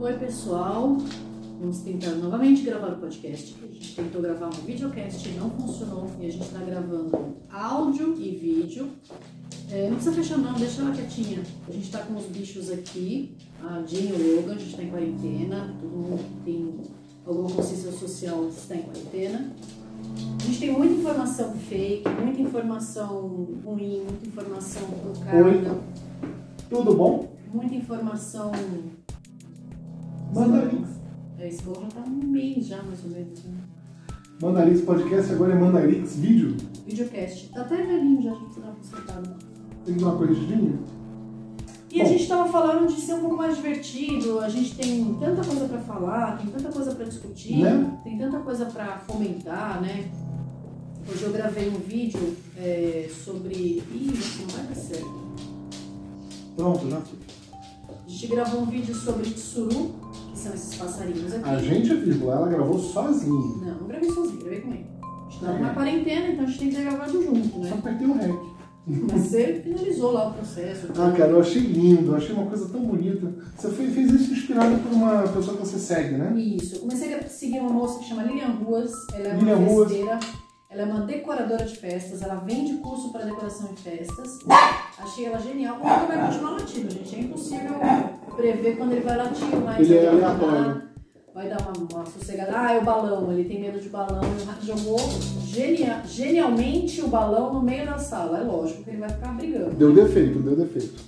Oi, pessoal. Vamos tentar novamente gravar o podcast. A gente tentou gravar um videocast, não funcionou. E a gente está gravando áudio e vídeo. É, não precisa fechar não, deixa ela quietinha. A gente está com os bichos aqui, a Jane e o Logan, a gente está em quarentena. Todo mundo que tem alguma consciência social está em quarentena. A gente tem muita informação fake, muita informação ruim, muita informação trocada, Tudo bom? muita informação Mandarix. É, Esse bolo já tá um mês já, mais ou menos. Né? Mandarix Podcast, agora é Mandarix Vídeo. Videocast. Tá até velhinho já, a gente tá consertado. Tem que dar uma corrigidinha. E a Bom. gente tava falando de ser um pouco mais divertido, a gente tem tanta coisa pra falar, tem tanta coisa pra discutir, Né? tem tanta coisa pra fomentar, né? Hoje eu gravei um vídeo é, sobre. Ih, isso não vai dar certo. Pronto, já. A gente gravou um vídeo sobre tsuru, são esses passarinhos aqui. A gente é vírgula, ela gravou sozinha. Não, não gravei sozinho, gravei com ele. A gente É. na quarentena, então a gente tem que ter gravado junto, né? Só apertei o REC. Mas você finalizou lá o processo. Ah, cara, eu achei lindo, eu achei uma coisa tão bonita. Você fez, fez isso inspirado por uma pessoa que você segue, né? Isso. Eu comecei a seguir uma moça que chama Lilian Ruas. Ela é Lilian uma Ruas. Ela é uma decoradora de festas. Ela vende curso para decoração de festas. Achei ela genial. O Hugo vai continuar latindo, gente. É impossível prever quando ele vai latir, mas Ele é vai dar- aleatório. Vai dar uma, uma sossegada. Ah, é o balão. Ele tem medo de balão. Ele jogou genia- genialmente o balão no meio da sala. É lógico que ele vai ficar brigando. Deu defeito, deu defeito.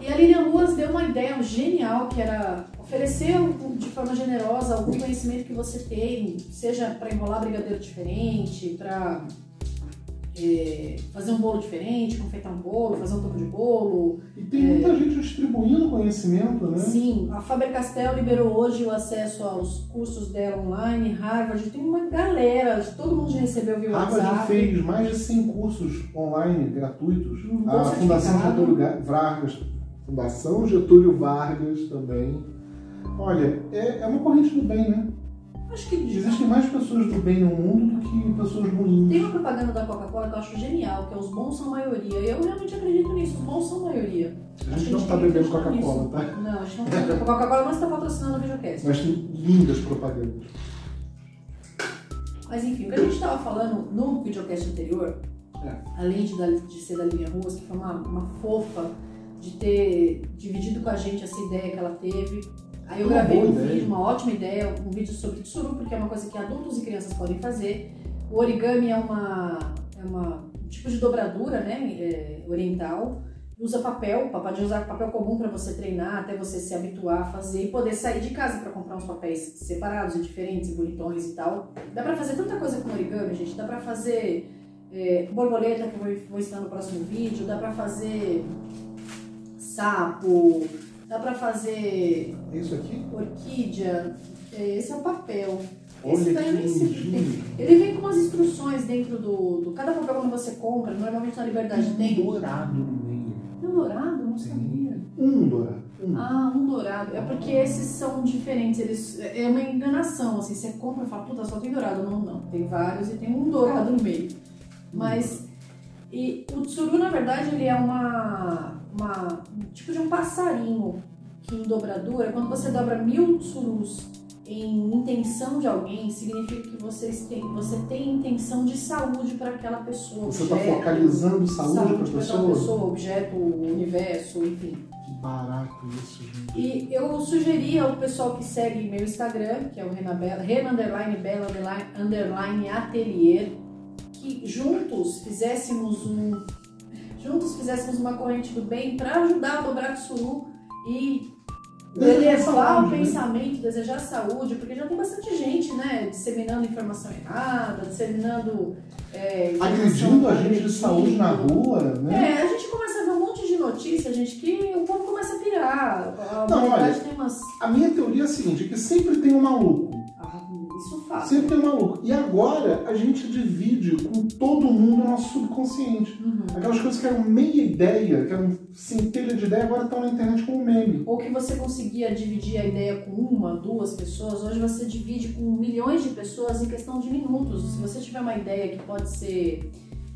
E a Lilian Ruas deu uma ideia genial, que era oferecer de forma generosa algum conhecimento que você tem, seja para enrolar brigadeiro diferente, para fazer um bolo diferente, confeitar um bolo, fazer um topo de bolo. E tem muita gente distribuindo conhecimento, né? Sim, a Faber-Castell liberou hoje o acesso aos cursos dela online, Harvard, tem uma galera, todo mundo já recebeu via Harvard WhatsApp. fez mais de 100 cursos online gratuitos. Um a Fundação. Getúlio Ga- Vargas, Fundação Getúlio Vargas também. Olha, é, é uma corrente do bem, né? Acho que Existem mais pessoas do bem no mundo do que pessoas ruins. Tem uma propaganda da Coca-Cola que eu acho genial, que é os bons são a maioria. E eu realmente acredito nisso, os bons são a maioria. A gente que não tá tem que bebendo Coca-Cola, tá? Não, a gente não tá bebendo Coca-Cola, mas está patrocinando o videocast. Mas tem lindas propagandas. Mas enfim, o que a gente estava falando no videocast anterior, É. além de, de ser da Lilian Ruas, que foi uma, uma fofa de ter dividido com a gente essa ideia que ela teve. Aí eu Uma gravei um vídeo, uma ótima ideia, um vídeo sobre tsuru, porque é uma coisa que adultos e crianças podem fazer. O origami é uma, é uma um tipo de dobradura né, é, oriental. Usa papel, pode usar papel comum para você treinar, até você se habituar a fazer e poder sair de casa para comprar uns papéis separados e diferentes bonitões e tal. Dá pra fazer tanta coisa com origami, gente. Dá pra fazer é, borboleta, que eu vou, ensinar no próximo vídeo. Dá pra fazer sapo. Dá pra fazer isso aqui? orquídea. É, Esse é o papel. Olha Esse daí eu nem sei tem. Ele vem com umas instruções dentro do, do. Cada papel quando você compra, normalmente na Liberdade Um tem. dourado no meio. É um dourado? Não Sim. sabia. Um dourado. Um. Ah, um dourado. É porque esses são diferentes. Eles, é uma enganação, assim. Você compra e fala, puta, só tem dourado. Não, não. Tem vários e tem um dourado no meio. Mas. E o tsuru, na verdade, ele é uma. Uma um tipo de um passarinho que em dobradura, quando você dobra mil tsurus em intenção de alguém, significa que vocês têm, você tem intenção de saúde para aquela pessoa. Você está focalizando saúde, para a pessoa? pessoa, objeto, universo, enfim. Que barato isso, gente. E eu sugeri ao pessoal que segue meu Instagram, que é o Renan underline Bela underline Atelier, que juntos fizéssemos um juntos fizéssemos uma corrente do bem para ajudar a dobrar tsuru e Desejar elevar o pensamento, desejar saúde, porque já tem bastante gente, né, disseminando informação errada, disseminando é, Agredindo a gente de saúde na rua, né? É, a gente começa a ver um monte de notícias, gente, que o povo começa a pirar. A Não, olha, tem umas. A minha teoria é a seguinte, é que sempre tem um maluco. Isso faz. Sempre um maluco. E agora a gente divide com todo mundo o nosso subconsciente. Uhum. Aquelas coisas que eram meia ideia, que eram centelha de ideia, agora estão na internet como meme. Ou que você conseguia dividir a ideia com uma, duas pessoas, hoje você divide com milhões de pessoas em questão de minutos. Se você tiver uma ideia que pode ser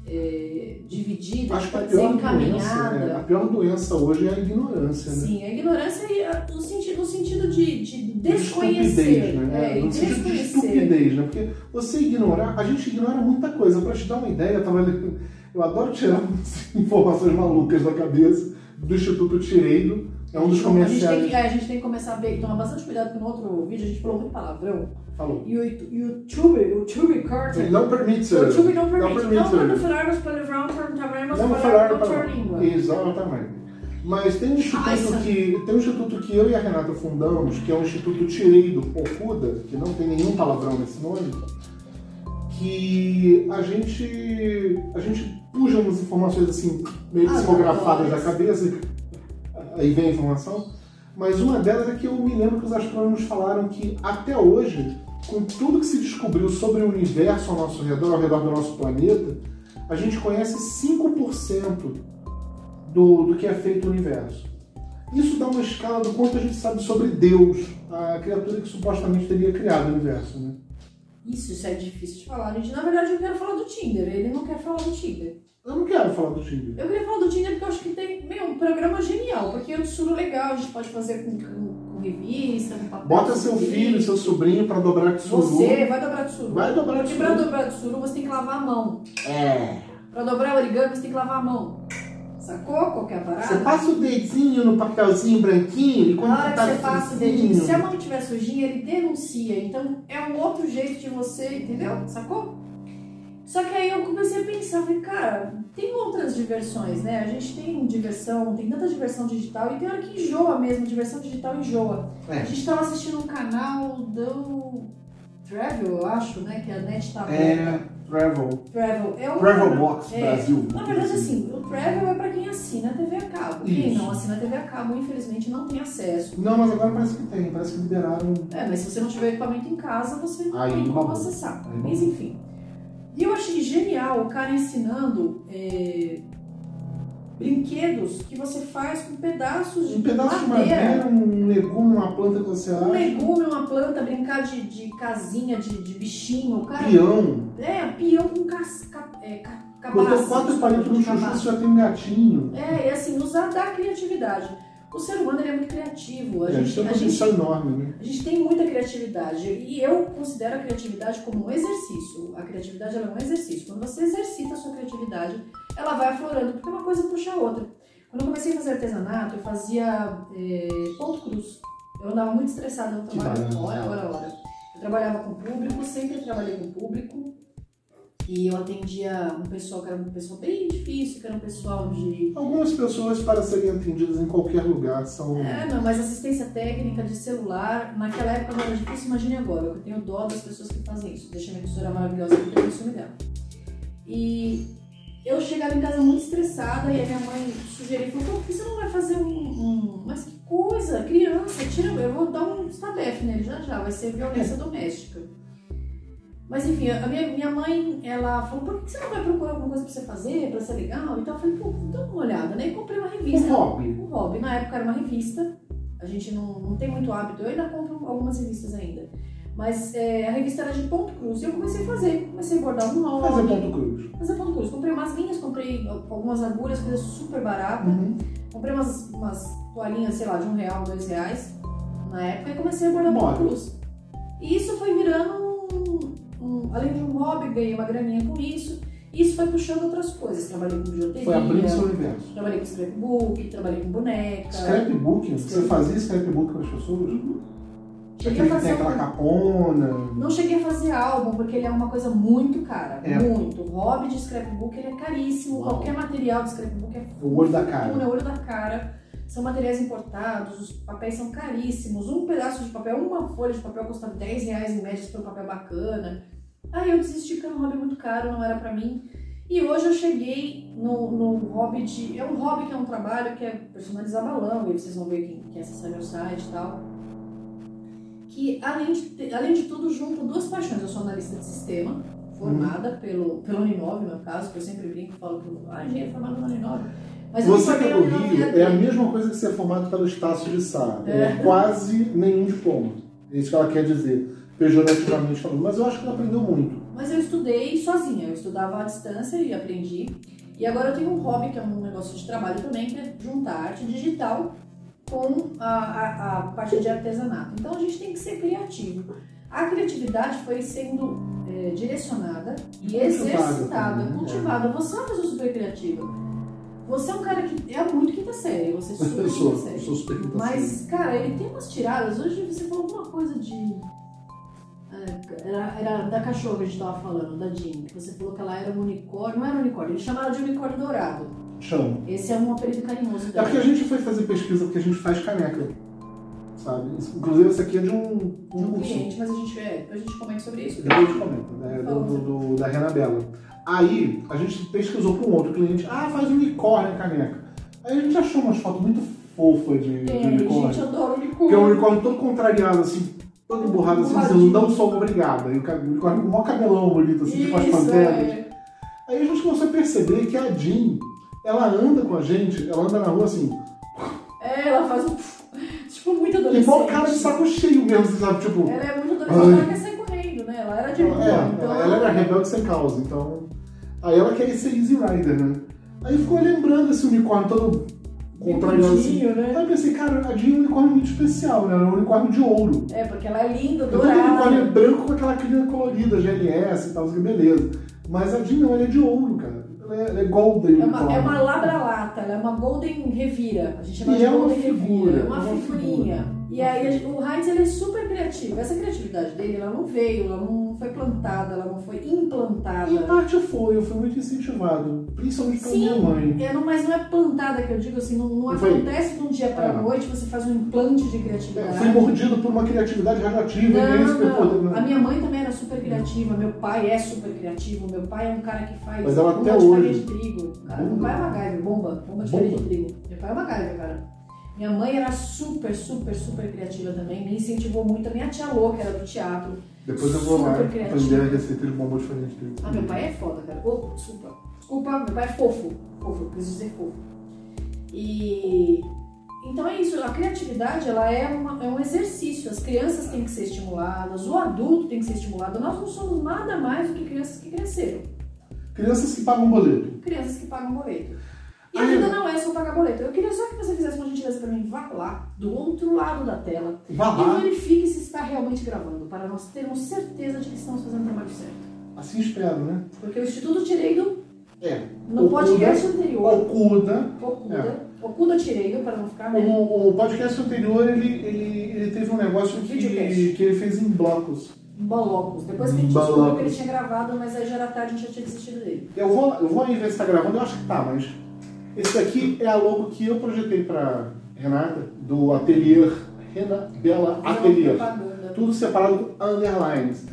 é, dividida, Acho que a pior, doença, encaminhada. é, a pior doença hoje é a ignorância, né? Sim, a ignorância a- no sentido, no sentido de, de desconhecer. Estupidez, né? É, e no sentido de estupidez, né? Porque você ignorar, a gente ignora muita coisa. Pra te dar uma ideia, eu tava eu adoro tirar informações malucas da cabeça do Instituto Tireiro, é um dos Então, a gente, tem comerciais. que, é, a gente tem que começar a ver, tomar bastante cuidado porque no outro vídeo a gente falou muito palavrão. Falou. E o YouTube, o YouTube corta. Ele não permite. O YouTube não permite. Não Não, permite. quando falarmos palavrão, também Não falar outra para língua. Exatamente. Mas tem um instituto Nossa. que tem um instituto que eu e a Renata fundamos, que é o Instituto Tireido Okuda, que não tem nenhum palavrão nesse nome, que a gente a gente puxa umas informações assim meio Ah, psicografadas da cabeça, aí vem a informação. Mas uma delas é que eu me lembro que os astrônomos falaram que até hoje, com tudo que se descobriu sobre o universo ao nosso redor, ao redor do nosso planeta, a gente conhece 5% do, do que é feito o universo. Isso dá uma escala do quanto a gente sabe sobre Deus, a criatura que supostamente teria criado o universo. Né? Isso, isso é difícil de falar, gente. Na verdade, eu quero falar do Tinder. Ele não quer falar do Tinder. Eu não quero falar do Tinder. Eu queria falar do Tinder porque eu acho que tem, meu, um programa genial. Porque é um suru legal, a gente pode fazer com, com, com revista, com papel. Bota seu com filho, livro. seu sobrinho para dobrar de suru. Você vai dobrar de suru. Vai dobrar de Porque pra dobrar de suru, você tem que lavar a mão. É. Pra dobrar origami, você tem que lavar a mão. Sacou qual que é a parada? Você passa o dedinho no papelzinho branquinho e quando Na hora tá que você passa o dedinho, se a mão estiver sujinha, ele denuncia. Então é um outro jeito de você, entendeu? Sacou? Só que aí eu comecei a pensar, falei, cara, tem outras diversões, né? A gente tem diversão, tem tanta diversão digital e tem hora que enjoa mesmo, diversão digital enjoa. É. A gente tava assistindo um canal do Travel, eu acho, né? Que a net tá É, Travel. Travel. É Travel Box é, Brasil. Na verdade, assim, o Travel é pra quem assina a TV a cabo. Quem Isso. não assina a TV a cabo, infelizmente, não tem acesso. Não, mas agora parece que tem. Parece que liberaram. É, mas se você não tiver equipamento em casa, você não Aí, tem como babou. acessar. Aí, Mas enfim. E eu achei genial o cara ensinando é, brinquedos que você faz com pedaços de Um pedaço de madeira. madeira, um legume, uma planta que você Um acha. legume, uma planta, brincar de, de casinha, de, de bichinho. Cara, Peão. É, peão com cas, ca, é, ca, Botou quatro palitos no chuchu, você já tem um gatinho. É, e assim, usar da criatividade. O ser humano é muito criativo. A, É, gente, isso é um a, gente, enorme, né? a gente tem muita criatividade. E eu considero a criatividade como um exercício. A criatividade é um exercício. Quando você exercita a sua criatividade, ela vai aflorando, porque uma coisa puxa a outra. Quando eu comecei a fazer artesanato, eu fazia é, ponto cruz. Eu andava muito estressada no Que trabalho, hora, hora, hora. Eu trabalhava com público, sempre trabalhei com público. E eu atendia um pessoal que era um pessoal bem difícil, que era um pessoal de Algumas pessoas, para serem atendidas em qualquer lugar, são. É, não, mas assistência técnica de celular, naquela época não era difícil, imagine agora. Eu tenho dó das pessoas que fazem isso. Deixa a minha costura maravilhosa pra eu ciúme dela. E eu chegava em casa muito estressada e a minha mãe sugeriu, falou, por que você não vai fazer um, um- Mas que coisa, criança, tira, eu vou dar um estabefe nele já já, vai ser violência doméstica. Mas enfim, a minha, minha mãe, ela falou, por que você não vai procurar alguma coisa pra você fazer, pra ser legal? Então eu falei, pô, dá uma olhada, né? E comprei uma Um revista hobby. um hobby. Na época era uma revista. A gente não, não tem muito hábito. Eu ainda compro algumas revistas ainda. Mas é, a revista era de ponto cruz. E eu comecei a fazer. Comecei a bordar um nome. Fazer ponto cruz. Fazer ponto cruz. Comprei umas linhas, comprei algumas agulhas, coisa super barata. Uhum. Comprei umas, umas toalhinhas, sei lá, de um real, dois reais. Na época. E comecei a bordar ponto cruz. E isso foi virando um, um- Além de um hobby, ganhei uma graninha com isso. E isso foi puxando outras coisas. Trabalhei com bijuteria. Foi abrindo seu universo. Trabalhei com scrapbook, trabalhei com boneca. Scrapbook? Você fazia scrapbook para as pessoas? Cheguei Aquele a que tem fazer aquela um... capona. Não cheguei a fazer álbum, porque ele é uma coisa muito cara. É. Muito. O hobby de scrapbook ele é caríssimo. Uau. Qualquer material de scrapbook é O olho da cara. é o olho da cara. São materiais importados, os papéis são caríssimos. Um pedaço de papel, uma folha de papel custa 10 reais em média se um papel bacana. Aí eu desisti porque era um hobby muito caro, não era pra mim. E hoje eu cheguei no, no hobby de. É um hobby que é um trabalho que é personalizar balão, e vocês vão ver quem, quem acessar meu site e tal. Que além de, além de tudo, junto duas paixões. Eu sou analista de sistema, formada pelo, pelo Uninove, no meu caso, que eu sempre brinco e falo que ah, engenheiro formado no Uninove. Mas Você que é do Rio, é a mesma coisa que ser formado pelo Estácio de Sá. É. É. quase nenhum diploma. É isso que ela quer dizer. pejorativamente falando, mas eu acho que ela aprendeu muito. Mas eu estudei sozinha, eu estudava à distância e aprendi. E agora eu tenho um hobby, que é um negócio de trabalho também, que é juntar arte digital com a, a, a parte de artesanato. Então a gente tem que ser criativo. A criatividade foi sendo é, direcionada e exercitada, também, né? cultivada. Você é uma pessoa super criativa. Você é um cara que é muito quinta série, você é super quinta série. sou super quinta série. Mas, cara, ele tem umas tiradas. Hoje você falou alguma coisa de. é, Era, era da cachorra que a gente tava falando, da Jean. Você falou que ela era um unicórnio. Não era um unicórnio, ele chamava de unicórnio dourado. Chamo. Esse é um apelido carinhoso É dela. porque a gente foi fazer pesquisa porque a gente faz caneca. Sabe? Inclusive esse aqui é de um, De um um curso. cliente, mas a gente, é, a gente comenta sobre isso. Depois a gente comenta, né? Do, do- do- da Renabela. Aí a gente pesquisou para um outro cliente, ah, faz unicórnio a caneca. Aí a gente achou umas fotos muito fofas de, de Tem, unicórnio. gente, eu adoro Que é um unicórnio. unicórnio todo contrariado, assim, todo emburrado, assim, dizendo, não sou obrigada. E o unicórnio com o maior cabelão bonito, assim, tipo as Isso, panteras. é. Aí a gente começou a perceber que a Jean, ela anda com a gente, ela anda na rua assim, É, ela faz um. Tipo, muito adolescente. igual cara de saco cheio mesmo, você sabe? Tipo, Ela é muito adolescente, ela quer sair correndo, né? Ela era de rua, é, então. ela era rebelde sem causa, então. Aí ela quer ser Easy Rider, né? Aí ficou lembrando esse unicórnio todo contrariado assim. Né? Aí eu pensei, cara, a Jean é um unicórnio muito especial, né? Ela é um unicórnio de ouro. É, porque ela é linda, Todo unicórnio é dourada. branco com aquela crina colorida, GLS e tal, que beleza. Mas a Jean não, ela é de ouro, cara. É, é golden É uma, é uma labra-lata, ela é uma golden revira. A gente chama E de é uma golden figura, revira. É uma é uma figurinha. figura. E aí o Heinz ele é super criativo. Essa criatividade dele, ela não veio, ela não foi plantada, ela não foi implantada. Em parte foi, eu fui muito incentivado, principalmente pela minha mãe. É, não- mas não é plantada que eu digo assim, não, não Foi. acontece de um dia para É. noite você faz um implante de Eu criatividade. fui mordido por uma criatividade radioativa e Não, superpoder. não. A minha mãe também era super criativa, meu pai é super criativo, meu pai é um cara que faz Mas ela bomba até de hoje- farinha de trigo. Cara, meu pai é MacGyver, bomba, bomba de Bomba? farinha de trigo. Meu pai é MacGyver, cara. Minha mãe era super, super, super criativa também, me incentivou muito. A minha tia louca era do teatro. Depois eu vou lá Super criativo. aprender a receita de bombom de farinha de trigo. Ah, meu pai é foda, cara. Oh, desculpa. Desculpa, meu pai é fofo. Fofo, eu quis dizer fofo. E. Então é isso, a criatividade ela é, uma- é um exercício. As crianças têm que ser estimuladas, o adulto tem que ser estimulado. Nós não somos nada mais do que crianças que cresceram. Crianças que pagam boleto. Crianças que pagam boleto. E a vida é. não é só pagar boleto. Eu queria só que você fizesse uma gentileza pra mim. Vá lá, do outro lado da tela, Vá e lá, verifique se está realmente gravando, para nós termos certeza de que estamos fazendo o trabalho certo. assim espero, né? Porque o Instituto Tireido, É. no Ocuda- podcast anterior, Ocuda. Okuda, Okuda Tireido, para não ficar, né? O, o podcast anterior, ele, ele, ele teve um negócio que, que ele fez em blocos. Bolocos. Depois que a gente descobriu que ele tinha gravado, mas aí já era tarde, a gente já tinha desistido dele. Eu vou, eu vou aí ver se tá gravando, eu acho que tá, mas esse daqui é a logo que eu projetei pra Renata, do ateliê Rena Bela. Propaganda. Tudo separado com underlines.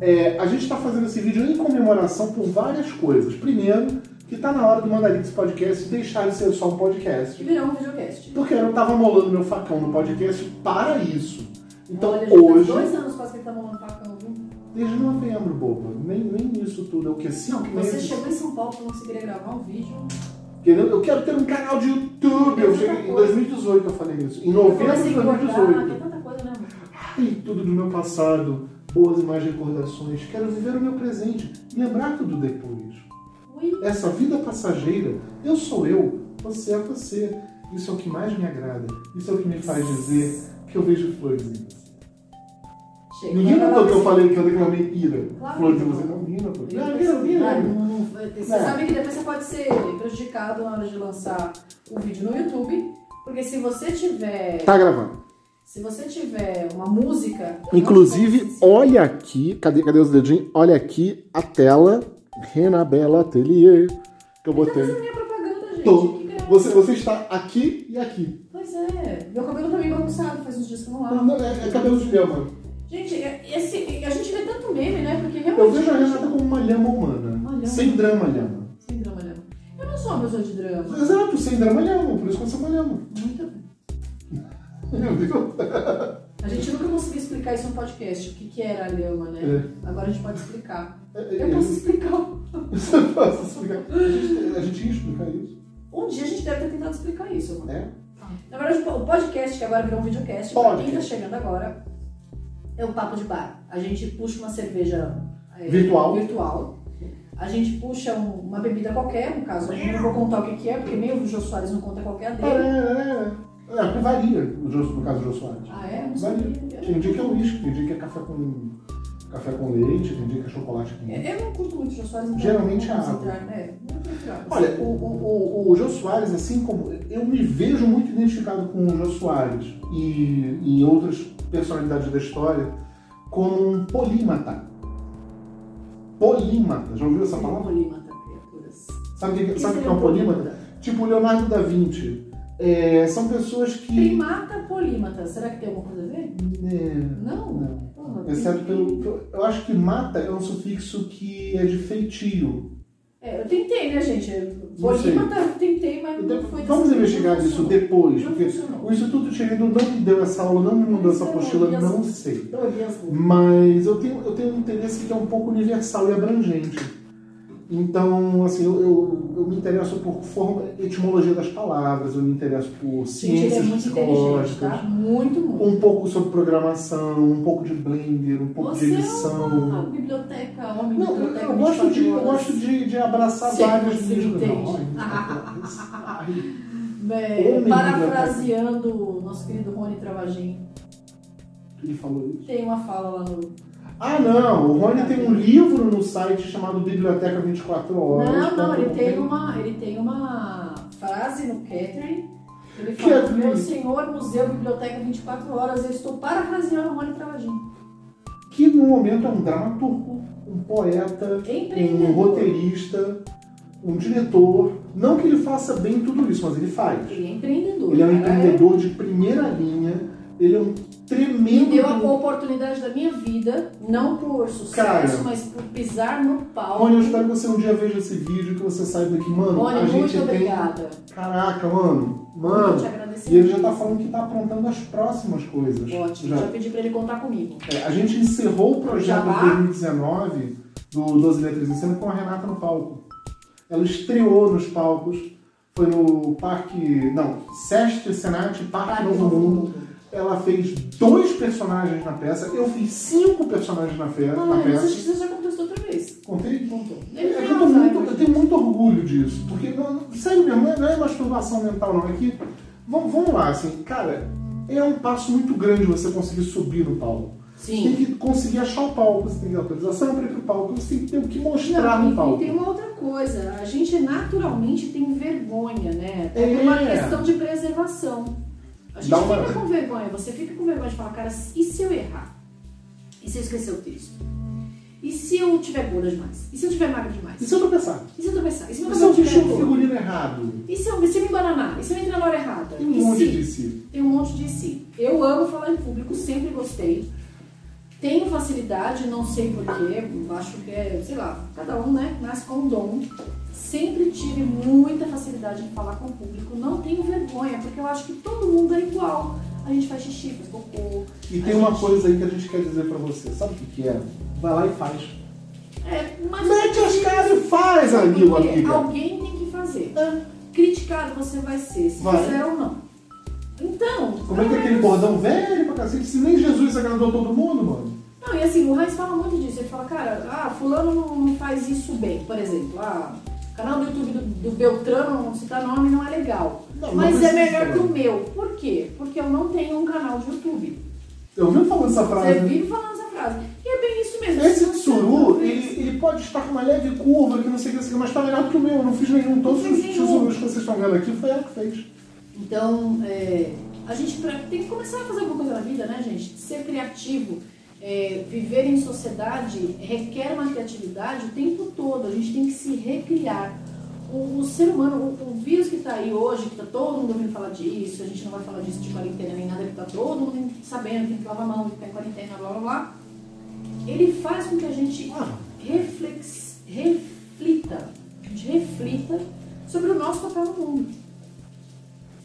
É, a gente está fazendo esse vídeo em comemoração por várias coisas. Primeiro, que tá na hora do Mandarix Podcast deixar de ser só um podcast. virou um videocast. Porque eu não tava molando meu facão no podcast para isso. Então Olha, hoje, dois anos quase que ele tá molando facão, viu? desde novembro, boba, nem, nem isso tudo, é o? Cinco Não, você chegou em São Paulo que você queria gravar um vídeo. Querendo, eu quero ter um canal de YouTube. Eu cheguei em 2018, eu falei isso. Em novembro Comecei de a engordar, que é 2018. tanta coisa, né? Ai, tudo do meu passado, boas imagens e recordações. Quero viver o meu presente lembrar tudo depois. Essa vida passageira, eu sou eu, você é você. Isso é o que mais me agrada. Isso é o que me faz dizer que eu vejo flores em você. Ninguém notou que eu falei que eu declamei ira. Claro Flores em não. você. Não, mira, pô. Ele Não, vai mira, não- não- Você É. sabe que depois você pode ser prejudicado na hora de lançar o vídeo no YouTube, porque se você tiver, Tá gravando. se você tiver uma música, Inclusive, olha aqui, cadê, cadê os dedinhos? Olha aqui a tela Renabela Atelier que eu botei. fazendo minha propaganda, gente. Tô. Você, você está aqui e aqui. Pois é. Meu cabelo tá meio bagunçado, faz uns dias que eu não lavo. Não, É, é cabelo de lhama. Gente, é- esse, a gente vê tanto meme, né? Porque Eu realmente. vejo a Renata como uma lhama humana. Lhama. Sem drama lhama. Sem drama, lhama. Eu não sou uma pessoa de drama. Exato, sem drama lhama. Por isso que eu sou uma lhama. Muito bem. A gente nunca conseguiu explicar isso no podcast, o que, que era a lhama, né? É. Agora a gente pode explicar. É, Eu posso explicar. Você posso explicar. A gente, a gente ia explicar isso. Um dia a gente deve ter tentado explicar isso, mano. É? Na verdade, o podcast, que agora virou um videocast, pra quem tá Podcast. chegando agora, é o papo de bar. A gente puxa uma cerveja é, Virtual. virtual. A gente puxa um- uma bebida qualquer, no caso, eu não vou contar o que, que é, porque nem o Jô Soares não conta qualquer É, dele. é, é. É, porque varia, no, Jô- no caso do Jô Soares. Ah, é? Não Varia. Tem dia que é uísque, tem dia que é café com, café com leite, tem dia que é chocolate com É, Eu não curto muito o Jô Soares, então Geralmente é água. né? Olha, o, o, o, o Jô Soares, assim como. Eu me vejo muito identificado com o Jô Soares e, e outras personalidades da história como um polímata. Polímata, já ouviu essa palavra? Polímata, criaturas. Sabe o que, sabe o que é um polímata? Tipo o Leonardo da Vinci. É, são pessoas que. Primata, polímata. Será que tem alguma coisa a ver? É, Não. não. Porra, Exceto pelo- Eu acho que mata é um sufixo que é de feitio. É, eu tentei, né, gente? Não sei. Polímata eu tentei, mas não foi Vamos investigar não isso funcionou. depois, Não porque funcionou. o Instituto Cherido não me deu essa aula, não me mandou essa apostila, as- não sei. Mas eu tenho, eu tenho um interesse que é um pouco universal e abrangente. Então, assim, eu, eu, eu me interesso por forma, etimologia das palavras, eu me interesso por Gente, é ciências muito inteligente, psicológicas, tá? Muito, muito. um pouco sobre programação, um pouco de Blender, um pouco Você de é edição. uma biblioteca, homem Não, eu, biblioteca eu gosto, de, 24 eu gosto de, de abraçar entende. Não, ai, É, parafraseando o nosso querido Rony Travagin, ele falou isso. tem uma fala lá no. Ah, não. O Rony tem um livro no site chamado Biblioteca 24 Horas. Não, não, ele tem uma, ele tem uma frase no Catherine. Ele fala: é Meu senhor, museu, biblioteca 24 horas. Eu estou parafraseando o Rony Travagin. Que no momento é um dramaturgo, um poeta, um roteirista, um diretor. Não que ele faça bem tudo isso, mas ele faz. Ele é empreendedor. Ele é um cara. empreendedor de primeira linha. Ele é um Me tremendo. deu a oportunidade da minha vida, não por sucesso, Cara. mas por pisar no palco. Rony, eu espero que você um dia veja esse vídeo que você saiba que, mano, Rony, a gente muito tem. obrigada. Caraca, mano. Mano. E ele já tá falando que tá aprontando as próximas coisas. Ótimo, Já. já pedi pra ele contar comigo. É, a gente encerrou o projeto de 2019 do 12 Letras em Cena com a Renata no palco. Ela estreou nos palcos, foi no Parque. Não, Seste Senat Parque Parque Novo Novo Mundo. Mundo. Ela fez dois personagens na peça, eu fiz cinco personagens na, fe- na Ah, mas peça. você já isso outra vez. Contei? Contou. É tem eu, muito, eu tenho muito orgulho disso, porque, não, sério mesmo, não é, não é masturbação mental, não. É que, vamos, vamos lá, assim, cara, é um passo muito grande você conseguir subir no palco. Você tem Sim. que conseguir achar o palco, você tem que ter autorização para ir pro palco, você tem que ter o que mostrar no palco. e tem uma outra coisa. A gente naturalmente tem vergonha, né? É É. uma questão de preservação. A gente Dá uma- fica com vergonha. Você fica com vergonha de falar, cara, e se eu errar? E se eu esquecer o texto? E se eu tiver gorda demais? E se eu tiver magra demais? E se eu tropeçar? E se eu tropeçar? E se meu eu cabelo tiver figurino errado? E se eu, se eu me embananar? E se eu entrar na hora errada? Tem um e monte se? de si. Tem um monte de si. Eu amo falar em público, sempre gostei. Tenho facilidade, não sei porquê, acho que é, sei lá, cada um, né, nasce com um dom. Sempre tive muita facilidade de falar com o público, não tenho vergonha, porque eu acho que todo mundo é igual. A gente faz xixi, faz cocô. E tem uma gente- coisa aí que a gente quer dizer pra você. Sabe o que, que é? Vai lá e faz. É, mas Mete as caras e faz, amigo, amiga. Alguém tem que fazer. É. Criticado você vai ser, se Vai. quiser ou não. Então, Como é que é aquele bordão velho pra cacete? Se nem Jesus agradou todo mundo, mano. Não, e assim, o Heinz fala muito disso. Ele fala, cara, ah, fulano não, faz isso bem. Por exemplo, ah, canal do YouTube do, do Beltrano, não citar nome, não é legal. Não, não Mas é precisa, melhor que o meu. Por quê? Porque eu não tenho um canal de YouTube. Eu vi falando essa frase. Você vive falando essa frase. E é bem isso mesmo. Esse tsuru, não ele, ele pode estar com uma leve curva, que não sei o que, não mas tá melhor que o meu. Eu não fiz nenhum. Todos Não os tsurus que vocês estão vendo aqui foi ela que fez. Então, é, a gente pra- tem que começar a fazer alguma coisa na vida, né, gente? Ser criativo, é, viver em sociedade requer uma criatividade o tempo todo. A gente tem que se recriar. O, o ser humano, o, o vírus que está aí hoje, que está todo mundo ouvindo falar disso, a gente não vai falar disso de quarentena nem nada, que está todo mundo sabendo, tem que lavar a mão, ficar em quarentena, blá blá blá. Ele faz com que a gente Ah, reflex, reflita, a gente reflita sobre o nosso papel no mundo.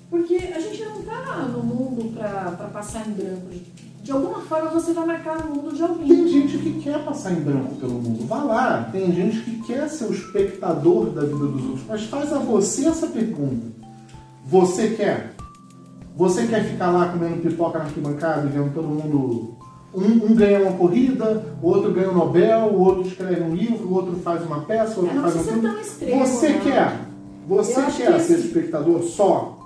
Porque a gente não está no mundo para passar em branco. De alguma forma você vai marcar no mundo de tem alguém. gente que quer passar em branco pelo mundo. Vá lá. Tem gente que quer ser o espectador da vida dos outros. Mas faz a você essa pergunta. Você quer? Você quer ficar lá comendo pipoca na arquibancada e vendo todo mundo Um, um ganha uma corrida, o outro ganha um Nobel, o outro escreve um livro, o outro faz uma peça, o outro É, não faz um filme. tão extremo. Você né? quer? Você Eu quer que ser esse- espectador só?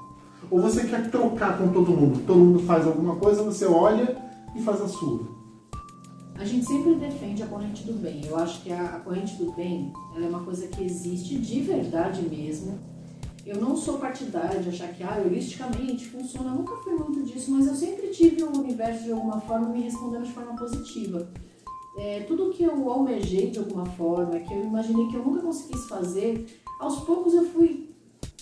Ou você quer trocar com todo mundo? Todo mundo faz alguma coisa, você olha e faz a sua. A gente sempre defende a corrente do bem. Eu acho que a, a corrente do bem é uma coisa que existe de verdade mesmo. Eu não sou partidária de achar que, ah, heuristicamente funciona. Eu nunca fui muito disso, mas eu sempre tive o universo de alguma forma me respondendo de forma positiva. É, tudo que eu almejei de alguma forma, que eu imaginei que eu nunca conseguisse fazer, aos poucos eu fui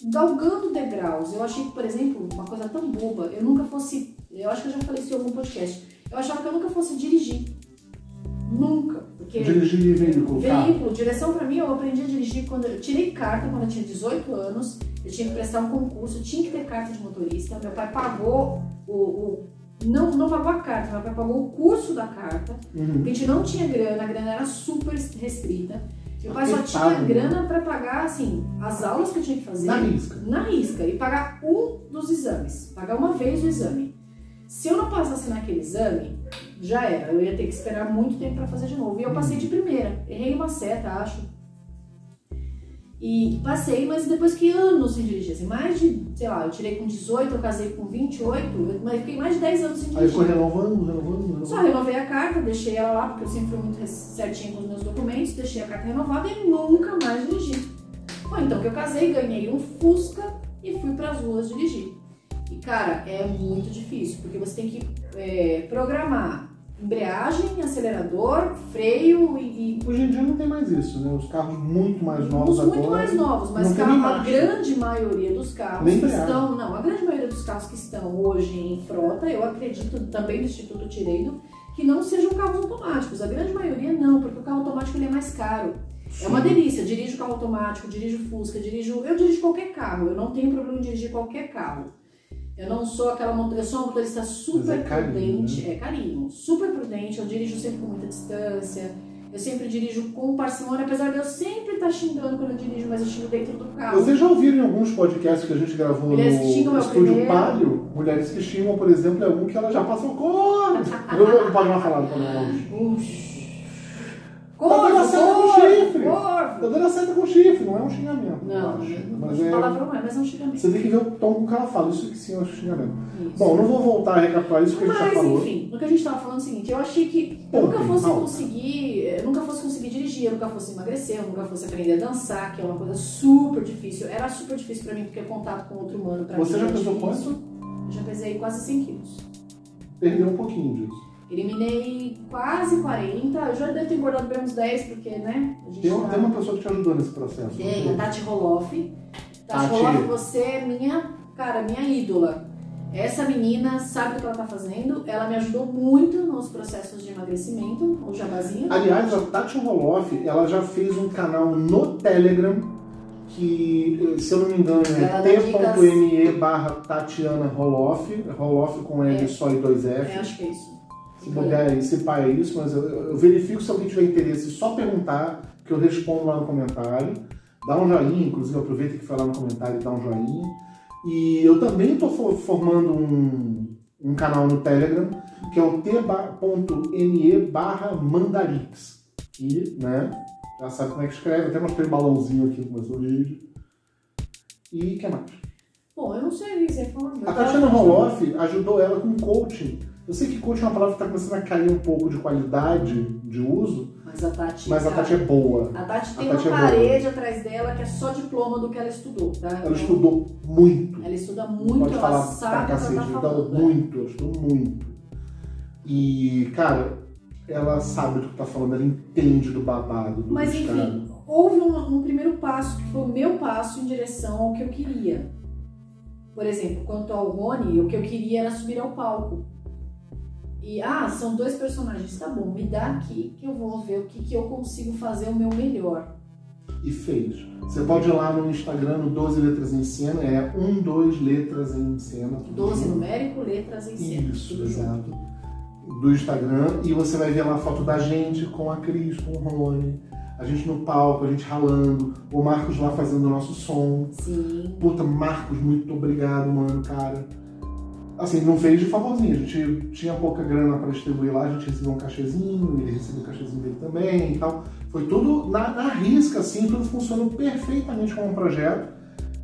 galgando degraus. Eu achei que, por exemplo, uma coisa tão boba, eu nunca fosse. Eu acho que eu já falei isso em algum podcast. Eu achava que eu nunca fosse dirigir. Nunca. Porque Dirigir veículo, carro. veículo, direção pra mim, eu aprendi a dirigir quando eu tirei carta quando eu tinha 18 anos. Eu tinha que prestar um concurso, tinha que ter carta de motorista. Meu pai pagou o. o- não, não pagou a carta, meu pai pagou o curso da carta. Uhum. A gente não tinha grana, a grana era super restrita. Meu pai só tinha né? grana pra pagar, assim, as aulas que eu tinha que fazer. Na risca. Na risca. E pagar um dos exames. Pagar uma vez o exame. Se eu não passasse naquele exame, já era. Eu ia ter que esperar muito tempo pra fazer de novo. E eu passei de primeira. Errei uma seta, acho. E passei, mas depois que anos sem dirigir, assim, mais de, sei lá, eu tirei com 18, eu casei com 28, eu mas fiquei mais de 10 anos sem Aí dirigir. ficou renovando, renovando, renovando. Só renovei a carta, deixei ela lá, porque eu sempre fui muito certinha com os meus documentos, deixei a carta renovada e nunca mais dirigi. Foi então que eu casei, ganhei um Fusca e fui pras ruas dirigir. Cara, é muito difícil, porque você tem que é, programar embreagem, acelerador, freio e, Hoje em dia não tem mais isso, né? Os carros muito mais novos uns muito agora. mais novos, mas nem a grande maioria dos carros Nem que embreagem. estão, não, a grande maioria dos carros que estão hoje em frota, eu acredito também do Instituto Tiredo, que não sejam carros automáticos. A grande maioria não, porque o carro automático ele é mais caro. É uma delícia, dirijo carro automático, dirijo Fusca, dirijo, eu dirijo qualquer carro, eu não tenho problema em dirigir qualquer carro. Eu não sou aquela motorista, eu sou uma motorista super Mas é carinho, prudente, é carinho, super prudente, eu dirijo sempre com muita distância, eu sempre dirijo com parcimônia, apesar de eu sempre estar xingando quando eu dirijo, mas eu xingo dentro do carro. Vocês já ouviram em alguns podcasts que a gente gravou Mulheres xingam no é o Estúdio primeiro. Palio? Mulheres que xingam, por exemplo, é um que ela já passou corno. Eu não pode mais falar do canal. Ux. Tá Corvo, dando certo com corvo, chifre. corvo. Tá dando seta com chifre, não é um xingamento. eu Não, acho. Mas mas é, palavra não é, mas é um xingamento. você tem que ver o tom com que ela fala. Isso que sim é um xingamento. Isso. Bom, não vou voltar a recapitular isso que a gente já Mas falou. enfim, no que a gente tava falando é o seguinte, eu achei que eu nunca fosse conseguir, eu nunca fosse conseguir dirigir, eu nunca fosse emagrecer, eu nunca fosse aprender a dançar, que é uma coisa super difícil. Era super difícil pra mim, porque contato com outro humano pra Você mim já é pesou. Eu já pesei quase 100 quilos. Perdeu um pouquinho disso. Eliminei quase 40, eu já devo ter engordado bem uns 10, porque, né? Tem, tá- tem uma pessoa que te ajudou nesse processo. Tem, a Tati Roloff. Tati, Tati. Roloff, você é minha, cara, minha ídola. Essa menina sabe o que ela tá fazendo. Ela me ajudou muito nos processos de emagrecimento, o jabazinho. Aliás, a Tati Roloff, ela já fez um canal no Telegram que, se eu não me engano, é t.me barra Tatiana Roloff, Roloff com L É. só e dois F. É, acho que é isso. Se bobear aí, é isso, mas eu, eu verifico se alguém tiver interesse, só perguntar, que eu respondo lá no comentário. Dá um joinha, inclusive aproveita que foi lá no comentário e dá um joinha. E eu também estou formando um, um canal no Telegram, que é o t.me barra Mandarix. E, né, já sabe como é que escreve, até mostrei um balãozinho aqui no começo do vídeo. E o que mais? Bom, eu não sei o que você falou. A Tatiana Roloff ajudou ela com coaching. Eu sei que coaching é uma palavra que está começando a cair um pouco de qualidade de uso, Mas a Tati. mas a cara, Tati é boa. a Tati tem a Tati uma é boa. parede atrás dela que é só diploma do que ela estudou, tá? Ela estudou muito. Ela estuda muito, pode ela falar sabe pra que cacete, ela tá falando. estudou muito, ela estudou muito. E, cara, ela sabe do que tá falando, ela entende do babado, do Mas enfim, houve um, um primeiro passo que foi o meu passo em direção ao que eu queria. Por exemplo, quanto ao Rony, o que eu queria era subir ao palco. E, ah, são dois personagens, tá bom, me dá aqui que eu vou ver o que, que eu consigo fazer o meu melhor. E fez. Você pode ir lá no Instagram, no 12 Letras em Cena, é um, dois letras em cena. tudo 12 junto. numérico, letras em cena. Isso, tudo junto. exato. Do Instagram. E você vai ver lá a foto da gente com a Cris, com o Rony. A gente no palco, a gente ralando. O Marcos lá fazendo o nosso som. Sim. Puta, Marcos, muito obrigado, mano, cara. Assim, não fez de favorzinho. A gente tinha pouca grana para distribuir lá, a gente recebeu um cachezinho, ele recebeu o cachezinho dele também e tal. Foi tudo na, na risca, assim, tudo funcionou perfeitamente como um projeto.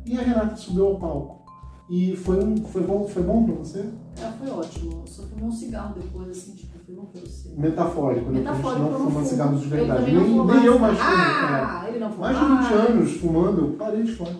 E a Renata subiu ao palco. E foi, um, foi, bom, foi bom pra você? É, foi ótimo. Só fumei um cigarro depois, assim, tipo, foi bom pra você. Metafórico, né? Metafórico, não fuma fumo. cigarros de verdade. nem, nem eu mais. fumo. Ah, ele não fuma Mais de 20 mais. anos fumando, eu parei de fumar.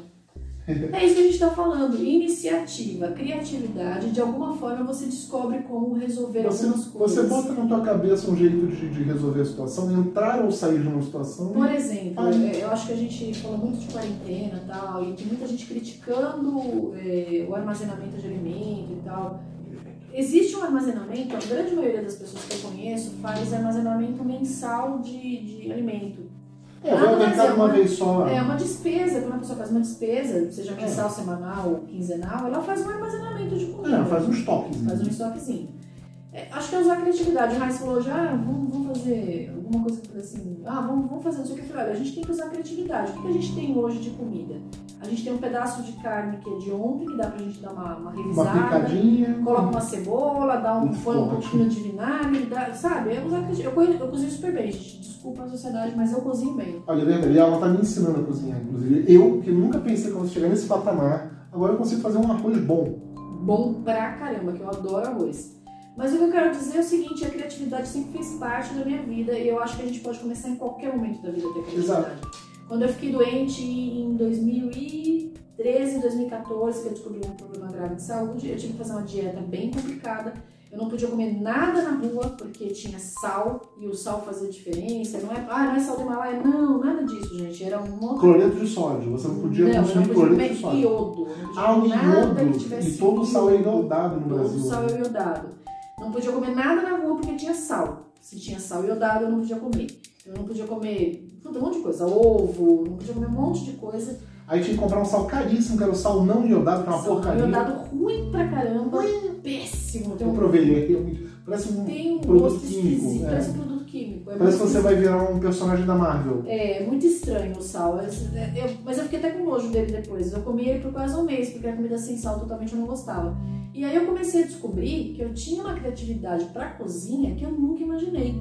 É isso que a gente está falando. Iniciativa, criatividade. De alguma forma você descobre como resolver Você, algumas coisas. você bota na tua cabeça um jeito de, de resolver a situação, entrar ou sair de uma situação. Por exemplo, Ai. é, eu acho que a gente falou muito de quarentena e tal, e tem muita gente criticando é, o armazenamento de alimento e tal. Existe um armazenamento, a grande maioria das pessoas que eu conheço faz armazenamento mensal de, de alimento. É, vai Ah, mercado é uma uma- vez só. É uma despesa, quando a pessoa faz uma despesa, seja É. mensal, semanal ou quinzenal, ela faz um armazenamento de comida. É, faz uns toques. Faz um estoquezinho. É, acho que é usar a criatividade. O Raiz falou já, vamos, vamos fazer alguma coisa eu assim, ah, vamos, vamos fazer não sei o que. Eu falei, olha, a gente tem que usar a criatividade. O que, que a gente tem hoje de comida? A gente tem um pedaço de carne que é de ontem, que dá pra gente dar uma, uma Uma revisada. picadinha. Coloca uma cebola, dá um, põe um pouquinho de vinagre, dá, sabe? É usar. Eu, cozinho- eu cozinho super bem, gente. Desculpa a sociedade, mas eu cozinho bem. Olha, é verdade, e ela tá me ensinando a cozinhar, inclusive. Eu, que nunca pensei que eu chegar nesse patamar, agora eu consigo fazer um arroz bom. bom pra caramba, que eu adoro arroz. Mas o que eu quero dizer é o seguinte, a criatividade sempre fez parte da minha vida e eu acho que a gente pode começar em qualquer momento da vida a ter criatividade. Quando eu fiquei doente em 2013, 2014, que eu descobri um problema grave de saúde, eu tive que fazer uma dieta bem complicada. Eu não podia comer nada na rua porque tinha sal e o sal fazia diferença. Não é, ah, não é sal do Himalaia. Não, nada disso, gente. Era um outro Cloreto de sódio, você não podia não, eu não consumir podia cloreto comer de sódio. iodo. Não podia Ah, o iodo. E todo o sal é iodado no Todo Brasil. o sal é iodado. Não podia comer nada na rua porque tinha sal. Se tinha sal iodado, eu não podia comer. Eu não podia comer puta, um monte de coisa, ovo, não podia comer um monte de coisa. Aí tinha que comprar um sal caríssimo, que era o sal não iodado, que é uma sal porcaria. iodado ruim pra caramba. Péssimo. Tem Eu um, provei, é. Parece um. tem um produto químico, esquisito. é. Parece um produto químico. É Parece que você vai virar um personagem da Marvel. É, muito estranho o sal. Eu- eu- mas eu fiquei até com nojo dele depois. Eu comi ele por quase um mês, porque a comida sem sal totalmente eu não gostava. E aí eu comecei a descobrir que eu tinha uma criatividade pra cozinha que eu nunca imaginei.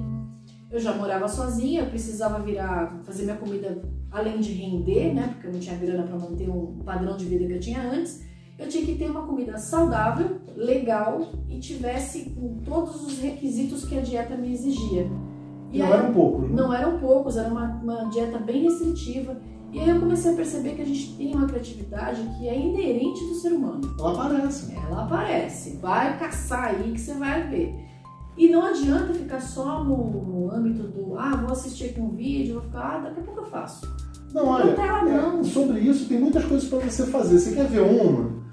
Eu já morava sozinha, eu precisava virar, fazer minha comida além de render, né? Porque eu não tinha grana pra manter um padrão de vida que eu tinha antes. Eu tinha que ter uma comida saudável, legal e tivesse com todos os requisitos que a dieta me exigia. E não aí- eram poucos, né? não eram poucos, era uma, uma dieta bem restritiva. E aí eu comecei a perceber que a gente tem uma criatividade que é inerente do ser humano. Ela aparece. Ela aparece, vai caçar aí que você vai ver. E não adianta ficar só no, no âmbito do, ah, vou assistir aqui um vídeo, vou ficar, ah, daqui a pouco eu faço. Não, olha, Não tá, não. é, sobre isso tem muitas coisas pra você fazer. Você quer ver uma?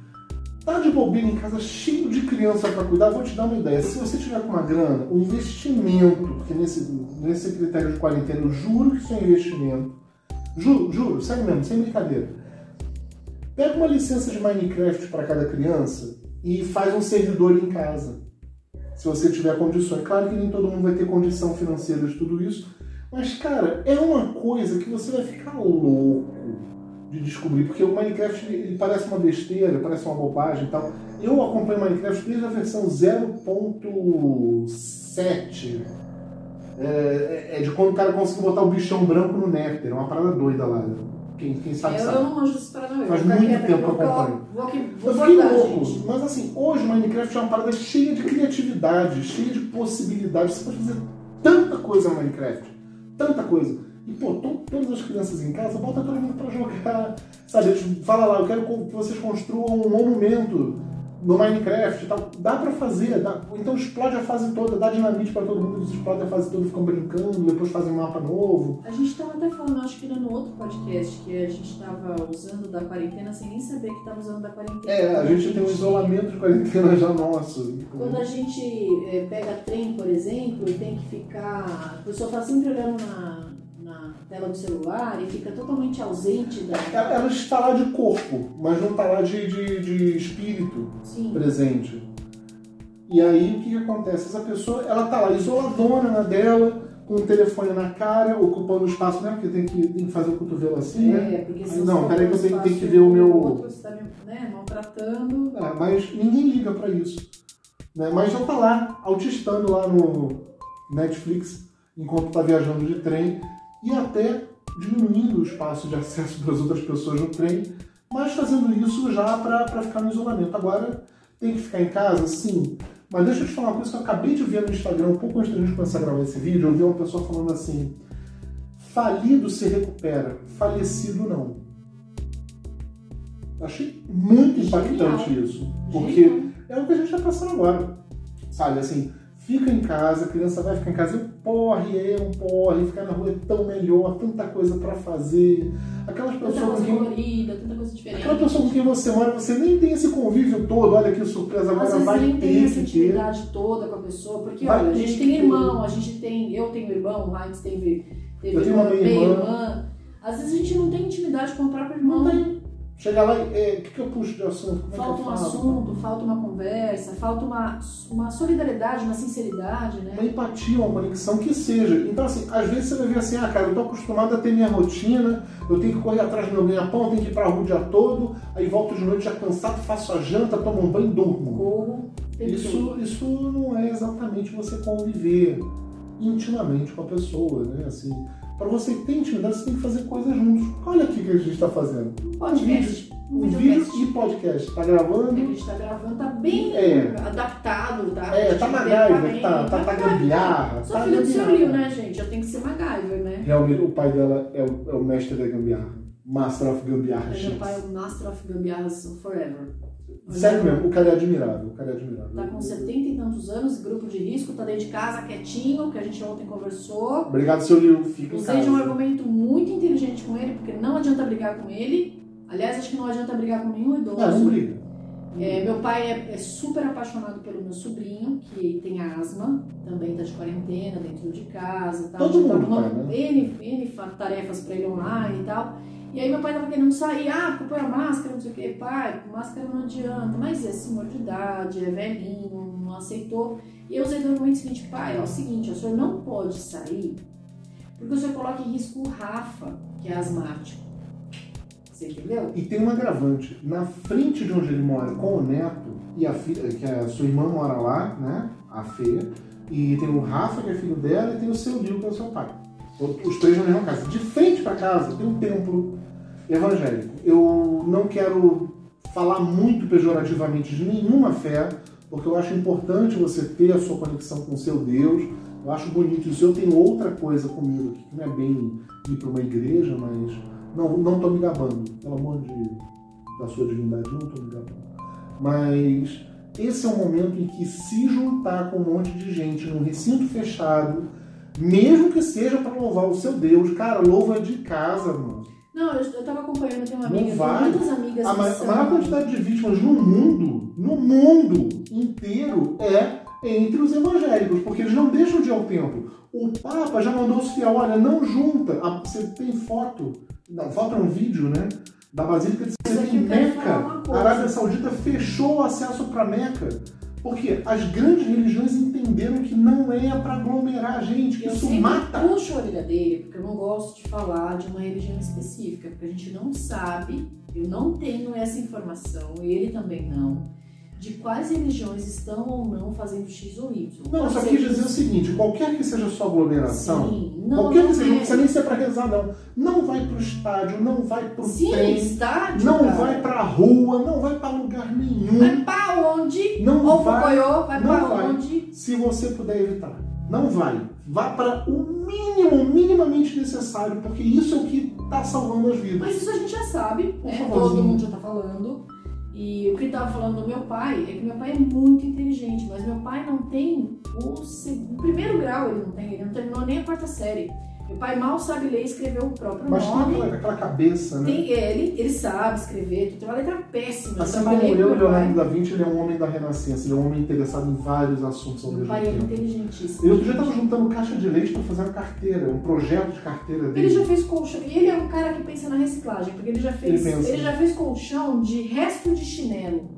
Tá de bobeira em casa cheio de criança pra cuidar? Vou te dar uma ideia. Se você tiver com uma grana, um investimento, porque nesse, nesse critério de quarentena, eu juro que isso é investimento. Juro, juro, sério mesmo, sem brincadeira. Pega uma licença de Minecraft para cada criança e faz um servidor em casa. Se você tiver condições. Claro que nem todo mundo vai ter condição financeira de tudo isso, mas, cara, é uma coisa que você vai ficar louco de descobrir, porque o Minecraft ele parece uma besteira, parece uma bobagem e tal. Eu acompanho Minecraft desde a versão 0.7. É, é- é de quando o cara conseguiu botar o bichão branco no Nether, uma parada doida lá. Quem, quem sabe eu, sabe. eu não manjo desse parada, não. Faz muito tempo que eu acompanho. Vou, vou Eu fiquei louco, gente. mas assim, hoje Minecraft é uma parada cheia de criatividade, cheia de possibilidades. Você pode fazer tanta coisa no Minecraft, tanta coisa. E pô, to- todas as crianças em casa, bota todo mundo pra jogar. Sabe, fala lá, eu quero que vocês construam um monumento no Minecraft e tal. Dá pra fazer, dá. então explode a fase toda, dá dinamite pra todo mundo, eles explodem a fase toda, ficam brincando, depois fazem um mapa novo. A gente estava até falando, acho que era no outro podcast, que a gente estava usando da quarentena sem nem saber que estava usando da quarentena. É, a gente tem um isolamento de quarentena já nosso. Quando a gente é, pega trem, por exemplo, e tem que ficar. A pessoa está sempre olhando na, na tela do celular e fica totalmente ausente da. Ela, ela está lá de corpo, mas não está lá de, de, de espírito Sim. presente. E aí o que, que acontece? Essa pessoa ela tá lá isoladona na dela, com o telefone na cara, ocupando espaço, né? Porque tem que, tem que fazer o cotovelo assim, né? É, porque se não, peraí que eu tenho, tenho que ver o meu. Outro, você tá me né, maltratando. É, mas ninguém liga pra isso. Né? Mas já tá lá, autistando lá no Netflix, enquanto tá viajando de trem, e até diminuindo o espaço de acesso das outras pessoas no trem, mas fazendo isso já pra ficar no isolamento. Agora, tem que ficar em casa? Sim. Mas deixa eu te falar uma coisa que eu acabei de ver no Instagram, um pouco antes da gente começar a gravar esse vídeo, eu vi uma pessoa falando assim, falido se recupera, falecido não. Achei muito impactante isso. Porque é o que a gente está passando agora. Sabe, assim, fica em casa, a criança vai ficar em casa, e um porre, é um porre, ficar na rua é tão melhor, tanta coisa para fazer. Aquelas Tanta pessoas coisa quem, colorida, tanta coisa diferente. aquela pessoa com quem você mora, você nem tem esse convívio todo, olha que surpresa, agora vai nem tem ter essa que ter. intimidade toda com a pessoa, porque Vai olha, a gente que tem ter. irmão, a gente tem. Eu tenho irmão, o Heinz teve, teve Eu tenho uma meia-irmã. irmã. Às vezes a gente não tem intimidade com o próprio irmão. Não tem. Chega lá e é, o que, que eu puxo de assunto? Como Falta é um assunto, falta uma conversa, falta uma, uma solidariedade, uma sinceridade, Uma né? empatia, uma conexão que seja. Então, assim, às vezes você vai ver assim, ah, cara, eu tô acostumado a ter minha rotina, eu tenho que correr atrás do meu ganha-pão, tenho que ir pra rua o dia todo, aí volto de noite já cansado, faço a janta, tomo um banho e durmo. Corro, o tempo todo. Isso, isso não é exatamente você conviver intimamente com a pessoa, né? Assim, para você ter intimidade, você tem que fazer coisas juntos. Olha aqui que a gente está fazendo. Podcast, um vídeo e podcast. Tá gravando? A gente tá gravando, tá bem É. adaptado, tá? É, tá Tipo, MacGyver, bem- tá, tá, tá gambiarra. Sou tá filho do seu gambiarra. Né, gente? Eu tenho que ser MacGyver, né? Realmente, o pai dela é o, é o mestre da gambiarra. Master of Gambiarra Meu pai é o Master of Gambiarras Forever. Sério mesmo, o cara é admirável. O cara é admirável. Tá com 70 e tantos anos, grupo de risco, tá dentro de casa, quietinho, que a gente ontem conversou. Obrigado, seu Liu. Fica em Usei de um casa. argumento muito inteligente com ele, porque não adianta brigar com ele. Aliás, acho que não adianta brigar com nenhum idoso. Não, não briga. É, meu pai é, é super apaixonado pelo meu sobrinho, que tem asma, também tá de quarentena dentro de casa. Tá, Todo Já mundo tá, né? N, N fa- tarefas pra ele online e tal. E aí meu pai tava querendo sair, ah, porque põe a máscara, não sei o que, pai, máscara não adianta, mas é senhor de idade, é velhinho, não aceitou. E eu usei do argumento seguinte, pai, é o seguinte, o senhor não pode sair, porque o senhor coloca em risco o Rafa, que é asmático. Você entendeu? E tem um agravante. Na frente de onde ele mora, com o neto, e a filha, que a sua irmã mora lá, né? A Fê. E tem o Rafa, que é filho dela, e tem o seu Lil, que é o seu pai. Os três na mesma casa. De frente para casa tem um templo evangélico. Eu não quero falar muito pejorativamente de nenhuma fé, porque eu acho importante você ter a sua conexão com o seu Deus. Eu acho bonito isso. Eu tenho outra coisa comigo aqui, que não é bem ir para uma igreja, mas não, não tô me gabando, pelo amor de, da sua divindade, não tô me gabando. Mas esse é o momento em que se juntar com um monte de gente num recinto fechado, mesmo que seja para louvar o seu Deus, cara, louva de casa, mano. Não, eu, eu tava acompanhando, tem uma Não amiga, vai. tem muitas amigas A, que ma- a são... maior quantidade de vítimas no mundo, no mundo inteiro, é entre os evangélicos, porque eles não deixam de ir ao templo. O Papa já mandou os fiéis, olha, não junta. Ah, Você tem foto, não, foto é um vídeo, né? Da Basílica de Santa em Meca. A. Arábia Saudita fechou o acesso para Meca. Porque as grandes religiões entenderam que não é para aglomerar gente, que Eu isso mata. puxo a orelha dele, porque eu não gosto de falar de uma religião específica, porque a gente não sabe, eu não tenho essa informação, ele também não, de quais religiões estão ou não fazendo X ou Y. Não, Pode só quis dizer o seguinte: qualquer que seja a sua aglomeração, Sim, não, Qualquer não que seja, não é. precisa nem ser pra rezar, não. Não vai pro estádio, não vai pro Sim, trem, estádio, não cara. vai pra rua, não vai pra lugar nenhum. Vai pra onde? Não Ou vai, Pocoyo, vai vai. onde? se você puder evitar. Não vai. Vá para o mínimo, minimamente necessário, porque isso é o que tá salvando as vidas. Mas isso a gente já sabe, né? Por Todo mundo já tá falando. E o que ele tava falando do meu pai é que meu pai é muito inteligente, mas meu pai não tem o, seg- o primeiro grau, ele não tem, ele não terminou nem a quarta série. Meu pai mal sabe ler e escrever o próprio Mas nome. aquela, aquela cabeça, né? Tem, é, ele, ele sabe escrever, tem uma letra péssima. Assim como eu, meu Leonardo pai. da Vinci, ele é um homem da renascença, ele é um homem interessado em vários assuntos ao Meu mesmo pai é tempo. inteligentíssimo. Eu outro dia estava juntando caixa de leite para fazer uma carteira, um projeto de carteira dele. Ele já fez colchão. E ele é um cara que pensa na reciclagem, porque ele já fez. Ele pensa. já fez colchão de resto de chinelo.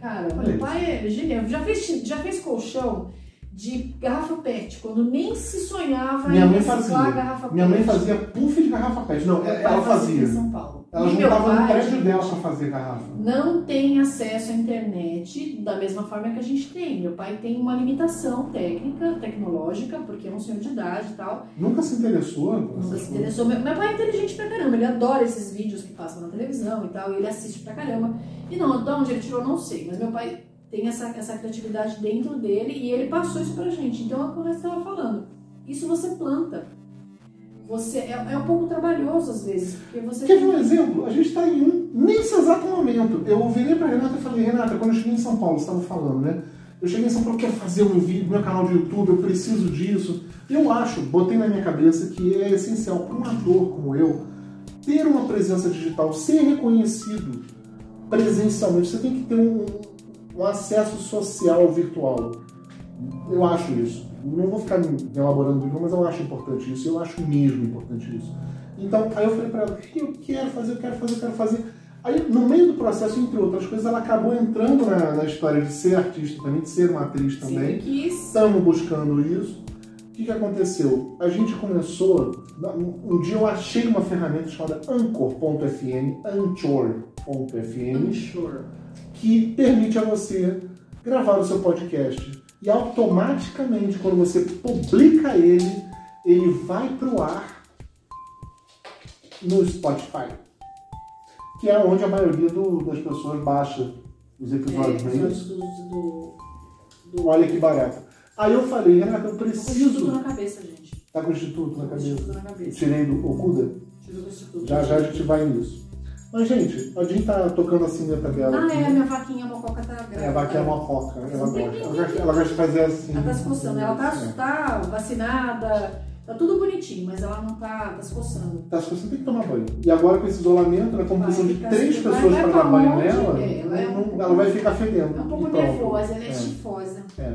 Cara, Olha meu pai é genial. Já fez, já fez colchão de garrafa PET, quando nem se sonhava Minha em mãe reciclar a garrafa Minha mãe PET. fazia puff de garrafa PET. Não, Meu pai ela fazia. em São Paulo. Ela E juntava no prédio dela pra fazer garrafa. não tem acesso à internet da mesma forma que a gente tem. Meu pai tem uma limitação técnica, tecnológica, porque é um senhor de idade e tal. Nunca se interessou. Nunca se interessou. Meu, meu pai é inteligente pra caramba, ele adora esses vídeos que passam na televisão e tal, e ele assiste pra caramba. E não, de onde ele tirou, não sei, mas meu pai tem essa, essa criatividade dentro dele e ele passou isso pra gente. Então é como eu estava falando, isso você planta. Você, é, é um pouco trabalhoso às vezes, porque você. Quer ver um exemplo? A gente está em um, nesse exato momento. Eu virei pra Renata e falei, Renata, quando eu cheguei em São Paulo, você estava falando, né? Eu cheguei em São Paulo, quero fazer um vídeo, meu canal de YouTube, eu preciso disso. Eu acho, botei na minha cabeça que é essencial para um ator como eu ter uma presença digital, ser reconhecido presencialmente. Você tem que ter um, um acesso social virtual. Eu acho isso. Não vou ficar me elaborando muito, mas eu acho importante isso. Eu acho mesmo importante isso. Então, aí eu falei pra ela, eu quero fazer, eu quero fazer, eu quero fazer. Aí, no meio do processo, entre outras coisas, ela acabou entrando na, na história de ser artista também, de ser uma atriz também. Sempre quis. Estamos buscando isso. O que, que aconteceu? A gente começou. Um dia eu achei uma ferramenta chamada Anchor.fm, Anchor.fm, Sure. Que permite a você gravar o seu podcast. E automaticamente, quando você publica ele, ele vai para o ar no Spotify. Que é onde a maioria do- das pessoas baixa os É, episódios, é isso? do, do, do, Olha que barato. Aí eu falei, Renata, eu Tô com tudo preciso. na cabeça, gente. Tá com o instituto na com cabeça? tudo na cabeça. Tirei do Okuda? Tive o instituto. Já já a gente vai nisso. Mas, gente, a gente tá tocando assim na tabela. Ah, aqui. é, a minha vaquinha mococa tá grávida. É, a vaquinha é uma foca, ela gosta. Ela gosta, ela gosta de fazer assim. Ela tá se coçando. Ela tá, É. tá vacinada, tá tudo bonitinho, mas ela não tá, tá se coçando. Tá, se você tem que tomar banho. E agora com esse isolamento, né, Vai precisam de três assim, pessoas vai- vai para pra dar banho nela, ela é um pouco- ela vai ficar fedendo. É um pouco nervosa, ela é, É. chifosa. É.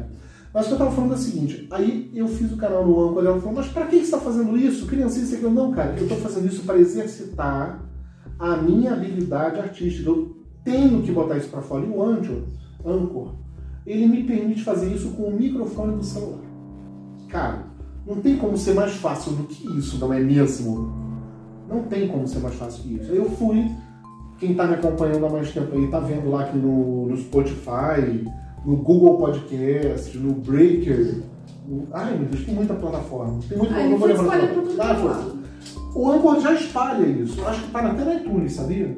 Mas o que eu tava falando é o seguinte, aí eu fiz o canal no Anchor, ela falou, mas pra que você tá fazendo isso? Criancinha, isso aqui. Eu, não, cara, eu tô fazendo isso para exercitar a minha habilidade artística. Eu tenho que botar isso pra fora. E o Anchor, Anchor, ele me permite fazer isso com o microfone do celular. Cara, não tem como ser mais fácil do que isso, não é mesmo? Não tem como ser mais fácil que isso. Eu fui, quem tá me acompanhando há mais tempo aí tá vendo lá que no, no Spotify, no Google Podcast, no Breaker. no- Ai meu Deus, tem muita plataforma. Tem muita ele não vou lembrar Ah, foi. O Anchor já espalha isso. Eu acho que tá até no iTunes, sabia?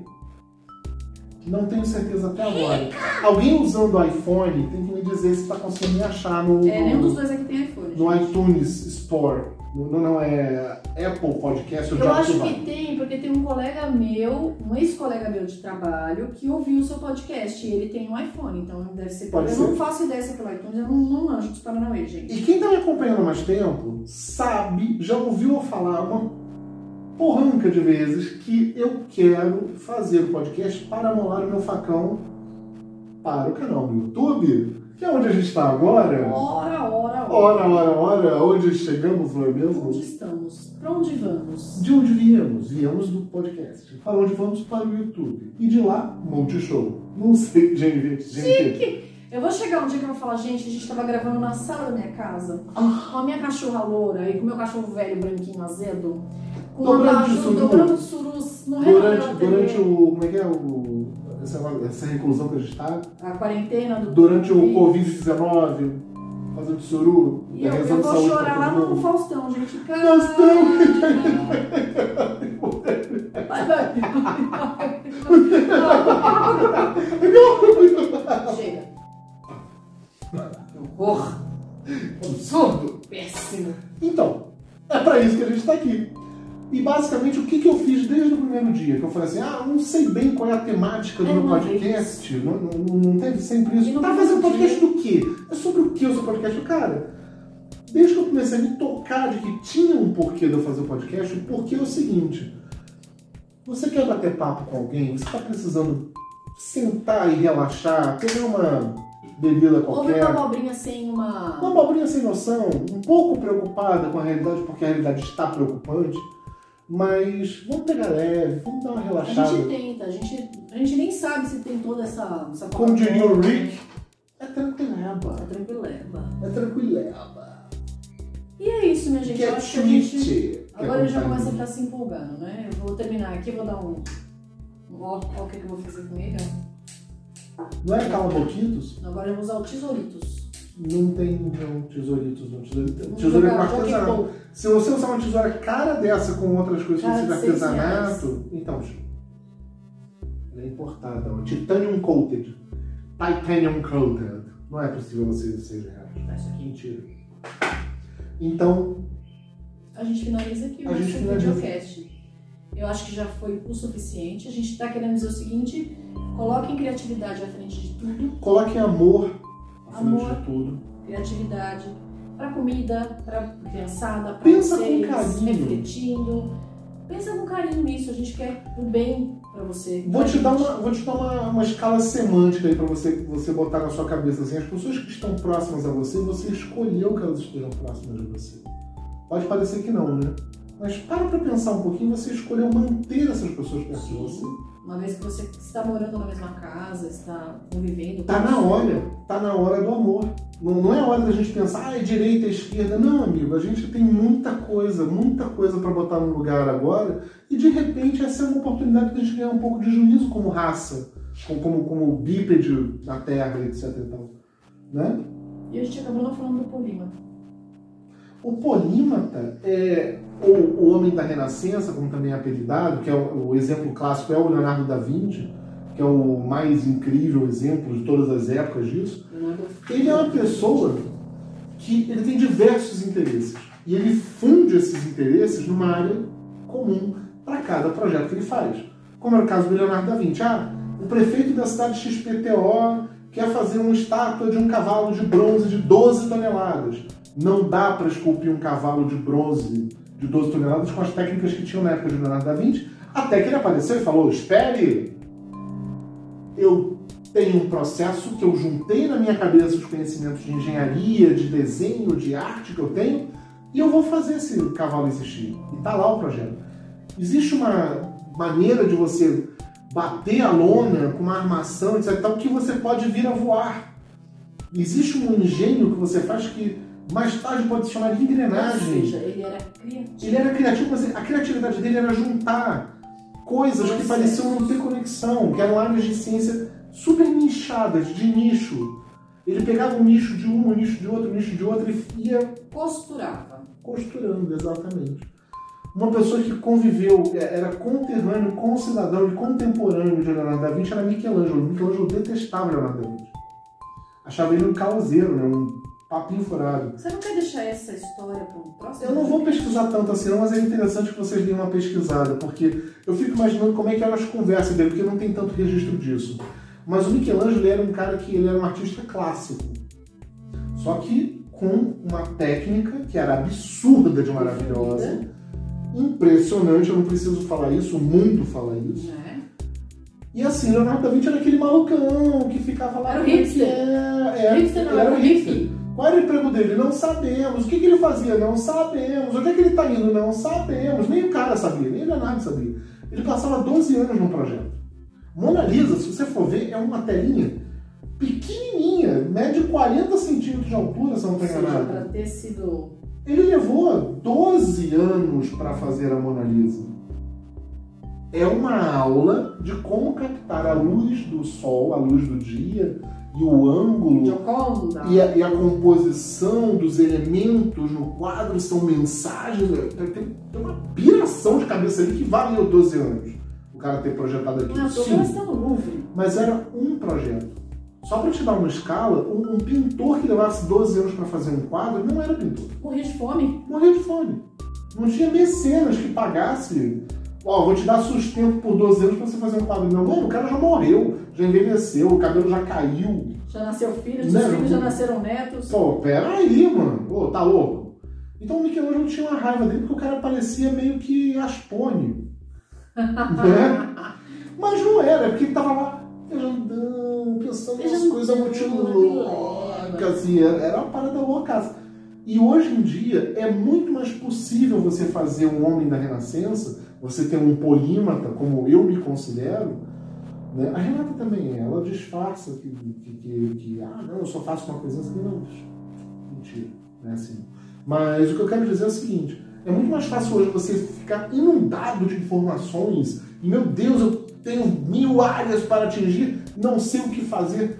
Não tenho certeza até agora. Alguém usando o iPhone tem que me dizer se tá conseguindo me achar no, É, nenhum dos dois aqui tem iPhone. no iTunes Store. Não, não é Apple Podcast, eu, Eu acho que tem, porque tem um colega meu, um ex-colega meu de trabalho, que ouviu o seu podcast e ele tem um iPhone, então deve ser. Pode eu ser. não faço ideia se é pelo iTunes, eu não, não manjo dos Paranauê, gente. E quem tá me acompanhando há mais tempo sabe, já ouviu eu falar uma porranca de vezes que eu quero fazer o podcast para molar o meu facão para o canal do YouTube, que é onde a gente está agora. Ora, ora, ora. Ora, ora, ora, onde chegamos, não é mesmo? Onde estamos? Pra onde vamos? De onde viemos? Viemos do podcast. Para onde vamos? Para o YouTube. E de lá, Multishow. Não sei, gente. gente Eu vou chegar um dia que eu vou falar, gente, a gente tava gravando na sala da minha casa, Ah. com a minha cachorra loura e com o meu cachorro velho, branquinho, azedo, Dobrando suru. surus, durante, durante o. Como é que é? O, essa, essa reclusão que a gente está. a quarentena do Durante o Covid. Covid-19, fazendo suru, E eu, eu vou saúde chorar lá no. Faustão, gente. Faustão! Vai, vai. Chega. Horror. Absurdo! Péssimo. Então, é pra isso que a gente tá aqui. E basicamente o que, que eu fiz desde o primeiro dia? Que eu falei assim, ah, não sei bem qual é a temática do É meu podcast. Não, não, não teve sempre isso. Tá fazendo podcast do quê? É sobre o que o seu podcast? Cara, desde que eu comecei a me tocar de que tinha um porquê de eu fazer o podcast, o porquê é o seguinte. Você quer bater papo com alguém? Você tá precisando sentar e relaxar, pegar uma bebida Houve qualquer. uma abobrinha sem uma. Uma abobrinha sem noção, um pouco preocupada com a realidade, porque a realidade está preocupante, mas vamos pegar leve, vamos dar uma A relaxada. gente tenta, a gente, a gente nem sabe se tem toda essa. essa Como diria o Rick, é tranquileba. É tranquileba. É tranquileba. E é isso, minha gente. Que Eu é acho a gente... tweet. Agora eu já que é começo a ficar se empolgando, né? Eu vou terminar aqui, vou dar um. Ó o que, eu vou fazer com ele, ó. Não é cala-boquitos? Agora eu vou usar o tesouritos. Não tem não, tesouritos, não. Tesourito, tesoura é jogar artesanato. Pokémon. Se você usar uma tesoura cara dessa com outras coisas que Cara de seis artesanato, então, ela é importada, ó, Titanium Coated. Titanium Coated. Não é possível você seja reais. Isso aqui. Mentira. Então, A gente finaliza aqui o nosso videocast. Eu acho que já foi o suficiente. A gente tá querendo dizer o seguinte: coloquem criatividade à frente de tudo. coloque amor Amor. de tudo. Criatividade para comida, para criançada, para Pensa com vocês, carinho. refletindo. Pensa com carinho nisso. A gente quer o bem para você. Vou te dar uma, vou te dar uma, uma escala semântica aí pra você, você botar na sua cabeça. Assim, as pessoas que estão próximas a você, você escolheu que elas estejam próximas de você. Pode parecer que não, né? Mas para pra pensar um pouquinho, você escolheu manter essas pessoas perto de você. Uma vez que você está morando na mesma casa, está convivendo. Tá na hora, tá na hora do amor. Não, não é hora da gente pensar, ah, é direita, é esquerda. Não, amigo, a gente tem muita coisa, muita coisa pra botar no lugar agora. E de repente essa é uma oportunidade de a gente ganhar um pouco de juízo como raça, como, como, como bípede na Terra, etc. E tal. Né? E a gente acabou não falando do polímata. O polímata é o homem da Renascença, como também é apelidado, que é o, o exemplo clássico é o Leonardo da Vinci, que é o mais incrível exemplo de todas as épocas disso. Ele é uma pessoa que ele tem diversos interesses e ele funde esses interesses numa área comum para cada projeto que ele faz. Como era o caso do Leonardo da Vinci. Ah, o prefeito da cidade XPTO quer fazer uma estátua de um cavalo de bronze de 12 toneladas. Não dá para esculpir um cavalo de bronze de 12 toneladas com as técnicas que tinham na época de Leonardo da Vinci, até que ele apareceu e falou: espere, eu tenho um processo que eu juntei na minha cabeça os conhecimentos de engenharia, de desenho, de arte que eu tenho, e eu vou fazer esse cavalo existir. E tá lá o projeto. Existe uma maneira de você bater a lona com uma armação, etc, tal, que você pode vir a voar. Existe um engenho que você faz que mais tarde pode se chamar de Ou engrenagem. seja, ele era criativo. Ele era criativo, mas a criatividade dele era juntar coisas que pareciam não ter conexão, que eram áreas de ciência super nichadas, de nicho. Ele pegava um nicho de um, um nicho de outro, um nicho de outro e ia Costurava. costurando, exatamente. Uma pessoa que conviveu, é, era conterrâneo, concidadão e contemporâneo de Leonardo da Vinci era Michelangelo. Michelangelo detestava Leonardo da Vinci. Achava ele um causeiro, né? um papinho furado. Você não quer deixar essa história para um próximo? Eu não vou pesquisar tanto assim, não, mas é interessante que vocês deem uma pesquisada, porque eu fico imaginando como é que eram as conversas dele, porque não tem tanto registro disso. Mas o Michelangelo era um cara que ele era um artista clássico. Só que com uma técnica que era absurda de maravilhosa, impressionante, eu não preciso falar isso, o mundo fala isso. Né? E assim, Leonardo da Vinci era aquele malucão que ficava lá. Era o como é hipster. É, é, Hipster não, ele era era o o hipster. Qual era o emprego dele? Não sabemos. O que, que ele fazia? Não sabemos. Onde é que ele está indo? Não sabemos. Nem o cara sabia, nem o Leonardo sabia. Ele passava 12 anos num projeto. Mona Lisa, se você for ver, é uma telinha pequenininha, mede 40 centímetros de altura, se eu não estou seja, enganado. para ter sido. Ele levou 12 anos para fazer a Mona Lisa. É uma aula de como captar a luz do sol, a luz do dia e o ângulo Gioconda. e a, e a composição dos elementos no quadro são mensagens. Tem, tem- tem uma piração de cabeça ali que valeu 12 anos. O cara ter projetado aquilo. Não, Sim, Louvre. mas era um projeto. Só para te dar uma escala, um, um pintor que levasse 12 anos para fazer um quadro não era pintor. Morria de fome. Morria de fome. Não tinha mecenas que pagasse. Ó, vou te dar sustento por 12 anos pra você fazer um quadro. Não, mano, o cara já morreu, já envelheceu, o cabelo já caiu. Já nasceu filho, os Não, filhos já nasceram netos. Pô, peraí, mano. Pô, tá louco? Então o Michelangelo tinha uma raiva dele porque o cara parecia meio que Aspone. né? Mas não era, porque ele tava lá viajandão, pensando nas coisas muito loucas. Era era uma parada louca. E hoje em dia é muito mais possível você fazer um homem da Renascença, você ter um polímata, como eu me considero, Né? A Renata também é, ela disfarça que, que, que, que, ah, não, eu só faço uma coisa assim, não. Mentira, não é assim. Mas o que eu quero dizer é o seguinte: é muito mais fácil hoje você ficar inundado de informações e, meu Deus, eu tenho mil áreas para atingir, não sei o que fazer.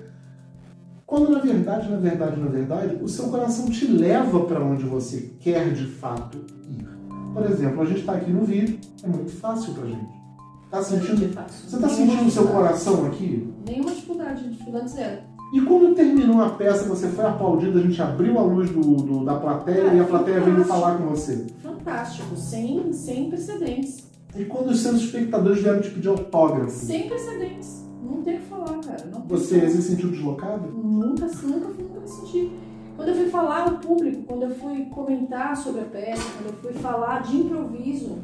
Quando na verdade, na verdade, na verdade, o seu coração te leva para onde você quer de fato ir. Por exemplo, a gente está aqui no vídeo, é muito fácil para gente. Tá sentindo, você está sentindo o seu coração aqui? Nenhuma dificuldade, dificuldade zero. E quando terminou a peça, você foi aplaudido, a gente abriu a luz do, do da plateia ah, e a plateia veio falar com você. Fantástico, sem, sem precedentes. E quando os seus espectadores vieram te pedir autógrafo? Sem precedentes. Não tem o que falar, cara. Não você se sentiu deslocado? Nunca, nunca, nunca me senti. Quando eu fui falar ao público, quando eu fui comentar sobre a peça, quando eu fui falar de improviso,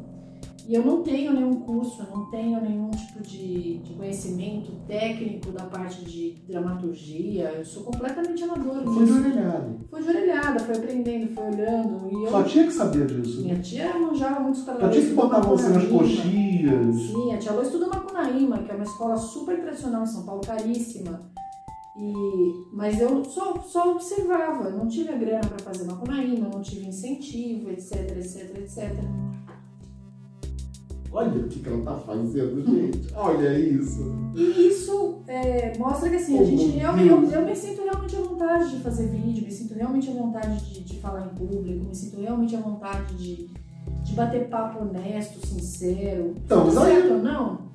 e eu não tenho nenhum curso, eu não tenho nenhum tipo de, de, conhecimento técnico da parte de dramaturgia. Eu sou completamente amador. Foi de orelhada. Foi de orelhada, foi aprendendo, foi olhando. E eu, Só tinha que saber disso. Minha tia manjava muitos. Só tinha que botar você nas coxias. Sim, a tia Lô estuda Macunaíma, que é uma escola super tradicional em São Paulo, caríssima. E, mas eu só, só observava, não tive a grana para fazer Macunaíma, não tive incentivo, etc, etc, etc. Olha o que, que ela tá fazendo, gente. Olha isso. E isso é, mostra que assim, a gente realmente, eu, eu, me sinto realmente à vontade de fazer vídeo, me sinto realmente à vontade de, de falar em público, me sinto realmente à vontade de, de bater papo honesto, sincero. Então, mas certo ou não,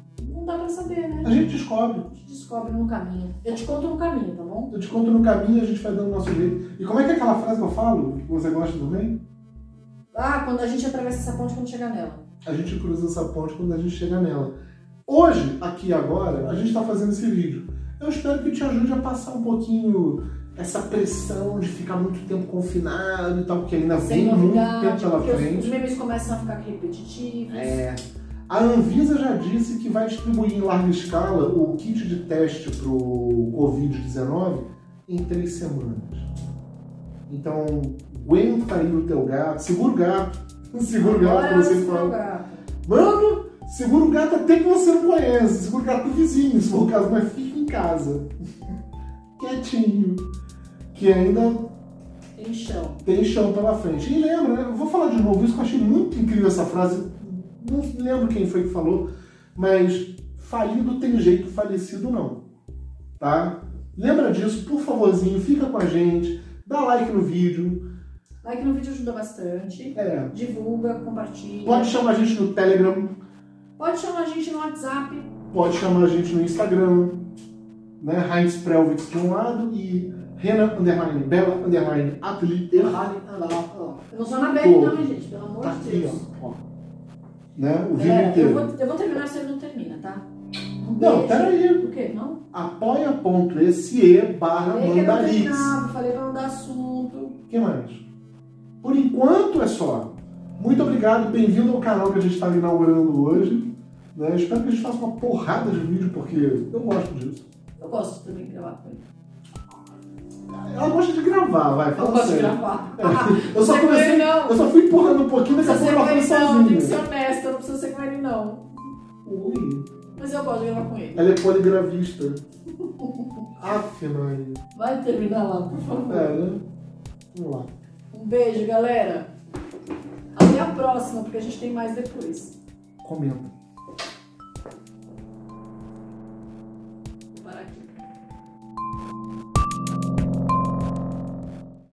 não dá pra saber, né? A gente descobre. A gente descobre no caminho. Eu te conto no caminho, tá bom? Eu te conto no caminho e a gente vai dando o nosso jeito. E como é que é aquela frase que eu falo, que você gosta também? Ah, quando a gente atravessa essa ponte quando chegar nela a gente cruza essa ponte quando a gente chega nela. Hoje, aqui agora, a gente está fazendo esse vídeo. Eu espero que te ajude a passar um pouquinho essa pressão de ficar muito tempo confinado e tal, porque ainda Sem vem muito tempo pela frente. Os memes começam a ficar repetitivos. É. A Anvisa já disse que vai distribuir em larga escala o kit de teste para o Covid-19 em três semanas. Então, aguenta aí o teu gato, segura o gato, segura o gato que você fala. Mano, segura o gato até que você não conhece. Segura o gato do vizinho, se for o caso, mas fica em casa. Quietinho. Que ainda tem chão. Tem chão pela frente. E lembra, né? Eu vou falar de novo isso que eu achei muito incrível essa frase. Não lembro quem foi que falou, mas falido tem jeito, falecido não. Tá? Lembra disso, por favorzinho, fica com a gente, dá like no vídeo, Like no vídeo ajuda bastante. É. Divulga, compartilha. Pode chamar a gente no Telegram. Pode chamar a gente no WhatsApp. Pode chamar a gente no Instagram. Né? Heinz Prelvix de um lado e Renan Underline Bela Underline Atelier. Eu não sou na Bela não, gente, pelo amor tá de Deus. Aqui. Né? O vídeo inteiro. Eu vou, eu vou terminar se ele não termina, tá? Um não, peraí. Por quê? Não? Apoia.se barra Mandarix. Falei pra não dar assunto. O que mais? Por enquanto é só. Muito obrigado, bem-vindo ao canal que a gente está inaugurando hoje. Né? Espero que a gente faça uma porrada de vídeo, porque eu gosto disso. Eu gosto também de gravar com ele. Ela gosta de gravar, vai, fala Eu gosto sério. de gravar. É. Eu, só comecei, eu só fui empurrando um pouquinho, daqui a pouco ela foi sozinha. Tem que ser honesta, não precisa ser com ele, não. Ui. Mas eu gosto de gravar com ele. Ela é poligravista. Aff, mãe. Vai terminar lá, por favor. É, né? Vamos lá. Um beijo, galera. Até a próxima, porque a gente tem mais depois. Comenta.